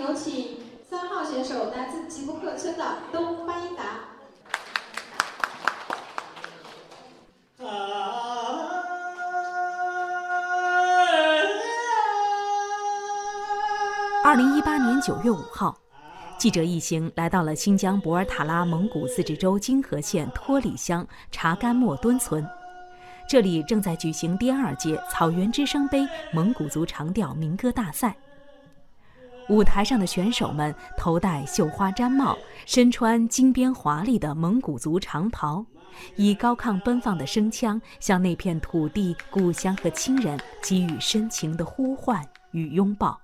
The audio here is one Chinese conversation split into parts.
有请三号选手，来自吉布克村的东巴音达。二零一八年九月五号，记者一行来到了新疆博尔塔拉蒙古自治州金河县托里乡查干莫敦村，这里正在举行第二届草原之声杯蒙古族长调民歌大赛。舞台上的选手们头戴绣花毡帽，身穿金边华丽的蒙古族长袍，以高亢奔放的声腔，向那片土地、故乡和亲人给予深情的呼唤与拥抱。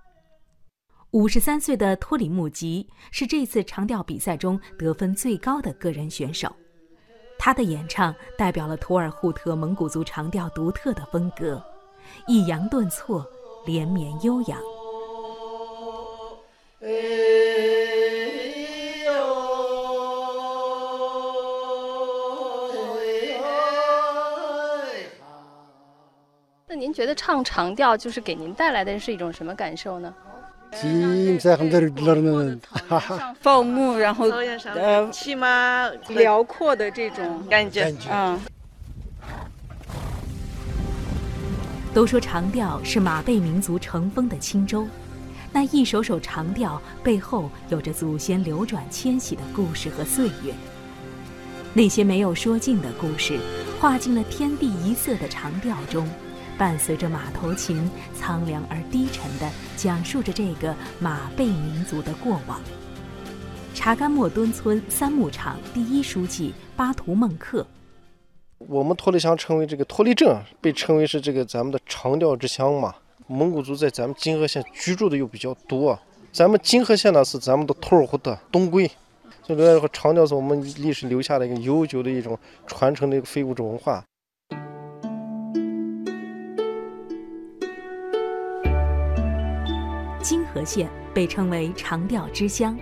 五十三岁的托里木吉是这次长调比赛中得分最高的个人选手，他的演唱代表了图尔扈特蒙古族长调独特的风格，抑扬顿挫，连绵悠扬。那您觉得唱长调就是给您带来的是一种什么感受呢？放牧，然后呃，起码辽阔的这种感觉，嗯。都说长调是马背民族乘风的轻舟，那一首首长调背后有着祖先流转迁徙的故事和岁月。那些没有说尽的故事，画进了天地一色的长调中。伴随着马头琴，苍凉而低沉地讲述着这个马背民族的过往。查干莫敦村三牧场第一书记巴图孟克，我们托里乡称为这个托里镇，被称为是这个咱们的长调之乡嘛。蒙古族在咱们金河县居住的又比较多，咱们金河县呢是咱们的图尔扈特东归，所以说长调是我们历史留下的一个悠久的一种传承的一个非物质文化。金河县被称为长调之乡，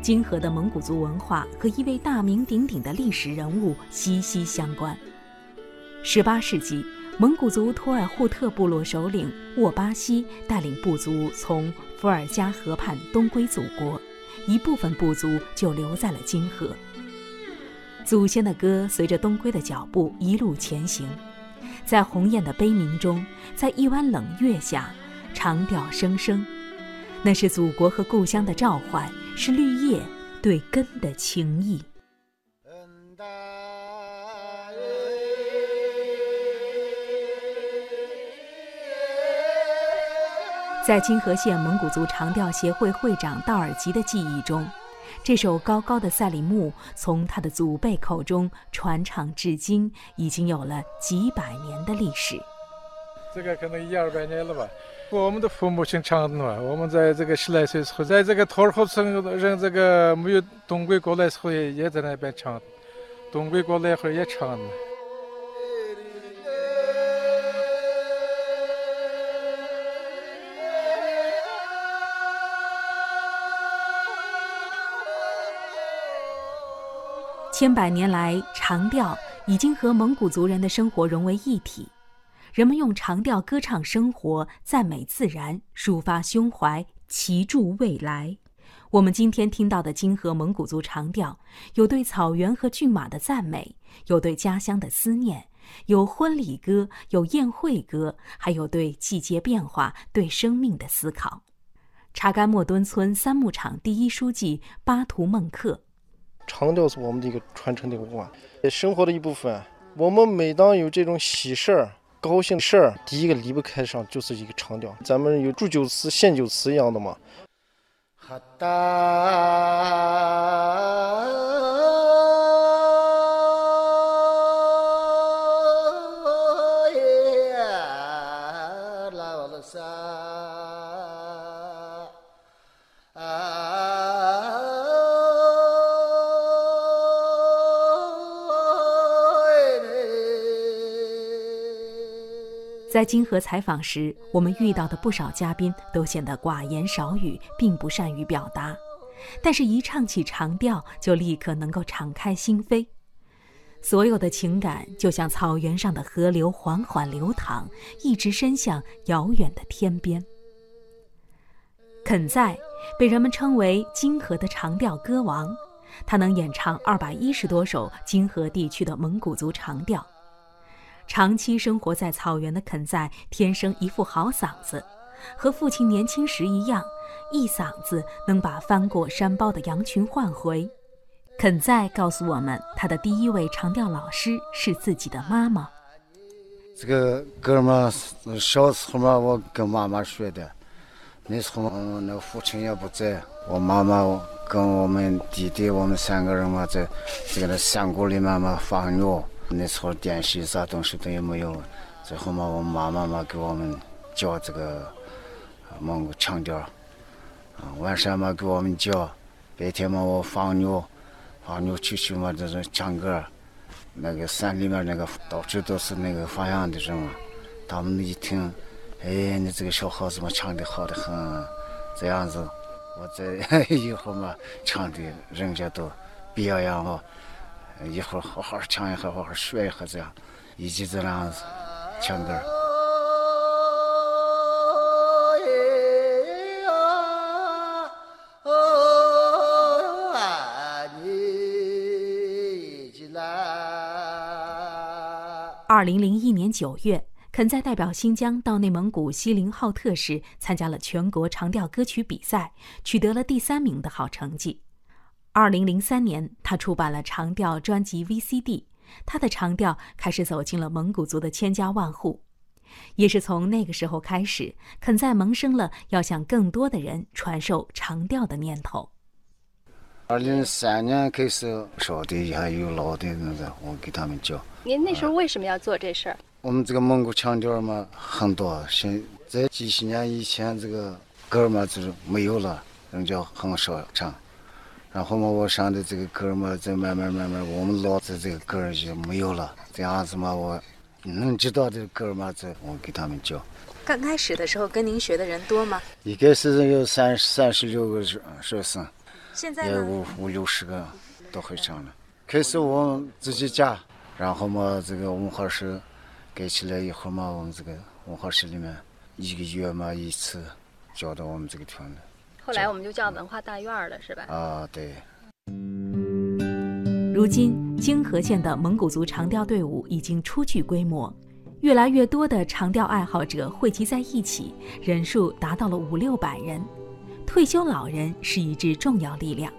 金河的蒙古族文化和一位大名鼎鼎的历史人物息息相关。18世纪，蒙古族托尔扈特部落首领沃巴西带领部族从伏尔加河畔东归祖国，一部分部族就留在了金河。祖先的歌随着东归的脚步一路前行，在鸿雁的悲鸣中，在一弯冷月下，长调声声。那是祖国和故乡的召唤，是绿叶对根的情谊。在清河县蒙古族长调协会会长道尔吉的记忆中，这首高高的赛里木从他的祖辈口中传唱至今，已经有了几百年的历史。这个可能一二百年了吧。我们的父母亲唱的嘛，我们在这个十来岁时候，在这个托尔扈村人这个没有东归过来时候，也也在那边唱，东归过来后也唱的。千百年来，长调已经和蒙古族人的生活融为一体。人们用长调歌唱生活，赞美自然，抒发胸怀，祈祝未来。我们今天听到的金河蒙古族长调，有对草原和骏马的赞美，有对家乡的思念，有婚礼歌，有宴会歌，还有对季节变化、对生命的思考。查干莫敦村三牧场第一书记巴图孟克：长调是我们的一个传承的文化，生活的一部分。我们每当有这种喜事儿。高兴事儿，第一个离不开上就是一个长调。咱们有祝酒词、献酒词一样的嘛。在金河采访时，我们遇到的不少嘉宾都显得寡言少语，并不善于表达。但是，一唱起长调，就立刻能够敞开心扉。所有的情感就像草原上的河流，缓缓流淌，一直伸向遥远的天边。肯在被人们称为金河的长调歌王。他能演唱二百一十多首金河地区的蒙古族长调。长期生活在草原的肯在，天生一副好嗓子，和父亲年轻时一样，一嗓子能把翻过山包的羊群唤回。肯在告诉我们，他的第一位长调老师是自己的妈妈。这个歌嘛，小时候嘛，我跟妈妈学的。那时候，那父亲也不在，我妈妈跟我们弟弟，我们三个人嘛，在这个那山谷里面嘛放牛。那时候电视啥东西都也没有，最后嘛，我妈妈嘛给我们教这个蒙古腔调，啊，晚上嘛给我们教，白天嘛我放牛，放牛出去嘛就是唱歌，那个山里面那个到处都是那个放羊的人嘛，他们一听。哎，你这个小伙子嘛，唱的好的很，这样子，我在 以后嘛，唱的人家都表扬我，一会儿好好唱一下，好好学一下，这样，一直这样子唱歌。二零零一年九月。肯在代表新疆到内蒙古锡林浩特时参加了全国长调歌曲比赛，取得了第三名的好成绩。二零零三年，他出版了长调专辑 VCD，他的长调开始走进了蒙古族的千家万户。也是从那个时候开始，肯在萌生了要向更多的人传授长调的念头。二零零三年开始，少的还有老的那个，我给他们教。您那时候为什么要做这事儿？我们这个蒙古腔调嘛很多，现在几十年以前这个歌嘛就是没有了，人家很少唱。然后嘛，我上的这个歌嘛，再慢慢慢慢，我们老的这个歌就没有了。这样子嘛，我能知道的歌嘛，这我给他们教。刚开始的时候跟您学的人多吗？一开始有三三十六个学学生，现在有五五六十个都会唱了。开始我们自己家，然后嘛，这个文化室。盖起来以后嘛，我们这个文化室里面一个月嘛一次，教到我们这个团的。后来我们就叫文化大院了，是吧？啊，对。如今，泾河县的蒙古族长调队伍已经初具规模，越来越多的长调爱好者汇集在一起，人数达到了五六百人。退休老人是一支重要力量，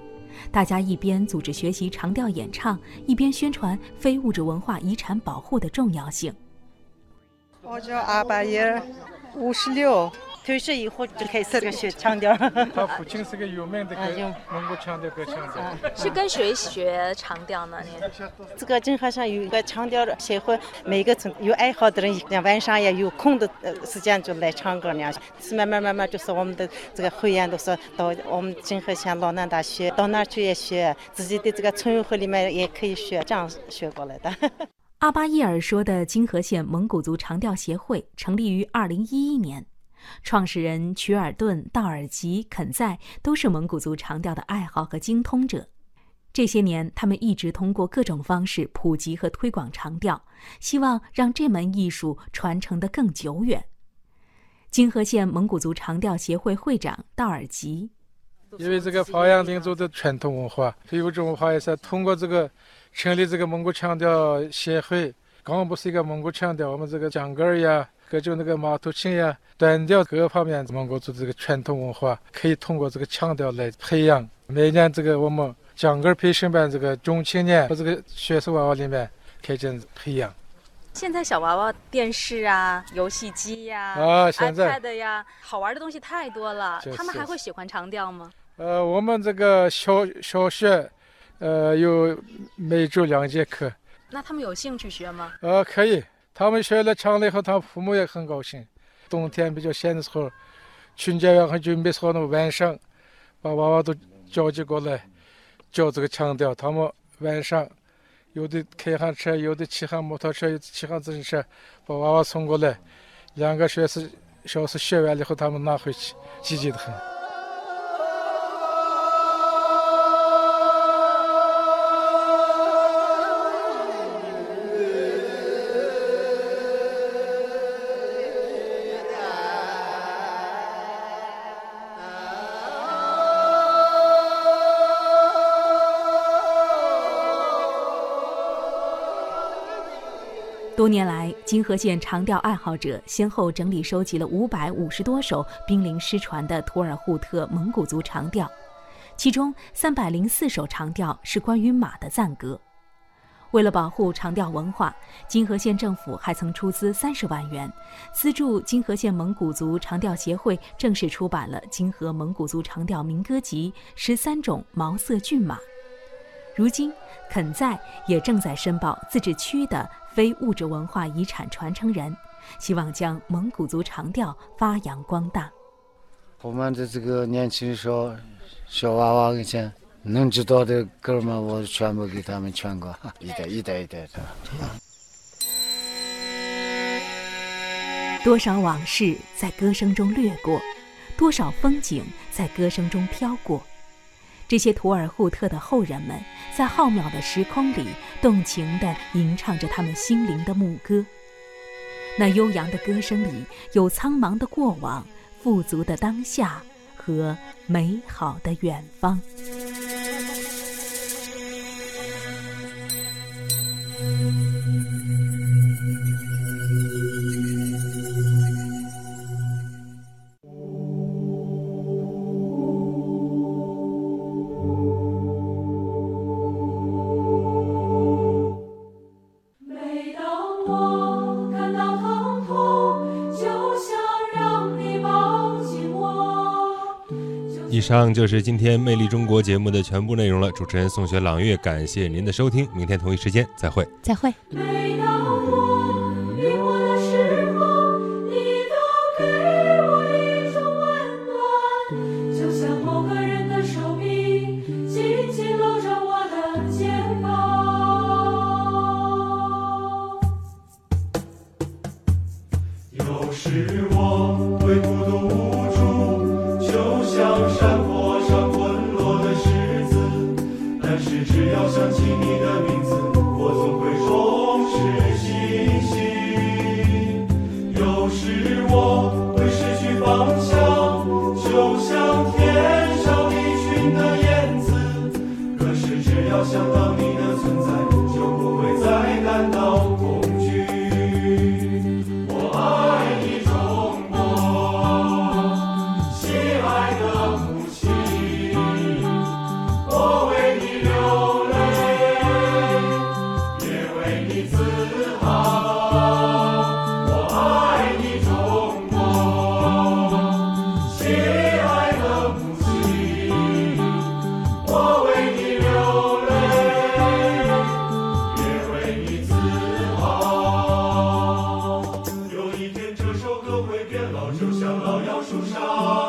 大家一边组织学习长调演唱，一边宣传非物质文化遗产保护的重要性。我叫阿巴耶，五十六，退休以后就开始个学腔调。他父亲是个有名的蒙古腔调歌唱家。是跟谁学长调呢？这个正好像有一个腔调的协会，每个村有爱好的人，像晚上也有空的时间就来唱歌那样。是慢慢慢慢，就是我们的这个会员都是到我们金河县老南大学，到那儿去也学，自己的这个村委会里面也可以学，这样学过来的。阿巴伊尔说的金河县蒙古族长调协会成立于二零一一年，创始人曲尔顿、道尔吉、肯在都是蒙古族长调的爱好和精通者。这些年，他们一直通过各种方式普及和推广长调，希望让这门艺术传承得更久远。金河县蒙古族长调协会会长道尔吉，因为这个发扬民族的传统文化，非物质文化也是通过这个。成立这个蒙古腔调协会，刚不是一个蒙古腔调，我们这个讲歌呀，各种那个马头琴呀，短调各方面，蒙古族这个传统文化可以通过这个腔调来培养。每年这个我们讲歌培训班，这个中青年和这个学生娃娃里面开展培养。现在小娃娃电视啊、游戏机呀、啊，iPad 呀，好玩的东西太多了，他们还会喜欢长调吗？呃，我们这个小小学。呃，有每周两节课，那他们有兴趣学吗？呃，可以，他们学了唱了以后，他父母也很高兴。冬天比较闲的时候，春节晚上准备好了晚上，把娃娃都召集过来，教这个腔调。他们晚上有的开上车，有的骑上摩托车，有的骑上自行车，把娃娃送过来，两个小时小时学完了以后，他们拿回去，积极的很。多年来，金河县长调爱好者先后整理收集了五百五十多首濒临失传的图尔扈特蒙古族长调，其中三百零四首长调是关于马的赞歌。为了保护长调文化，金河县政府还曾出资三十万元，资助金河县蒙古族长调协会正式出版了《金河蒙古族长调民歌集》十三种毛色骏马。如今，肯在也正在申报自治区的非物质文化遗产传承人，希望将蒙古族长调发扬光大。我们的这个年轻小小娃娃以前能知道的歌们，我全部给他们传过，一代一代一代的。多少往事在歌声中掠过，多少风景在歌声中飘过。这些图尔扈特的后人们，在浩渺的时空里，动情地吟唱着他们心灵的牧歌。那悠扬的歌声里，有苍茫的过往、富足的当下和美好的远方。上就是今天《魅力中国》节目的全部内容了。主持人宋雪、朗月，感谢您的收听。明天同一时间再会。再会。老杨树上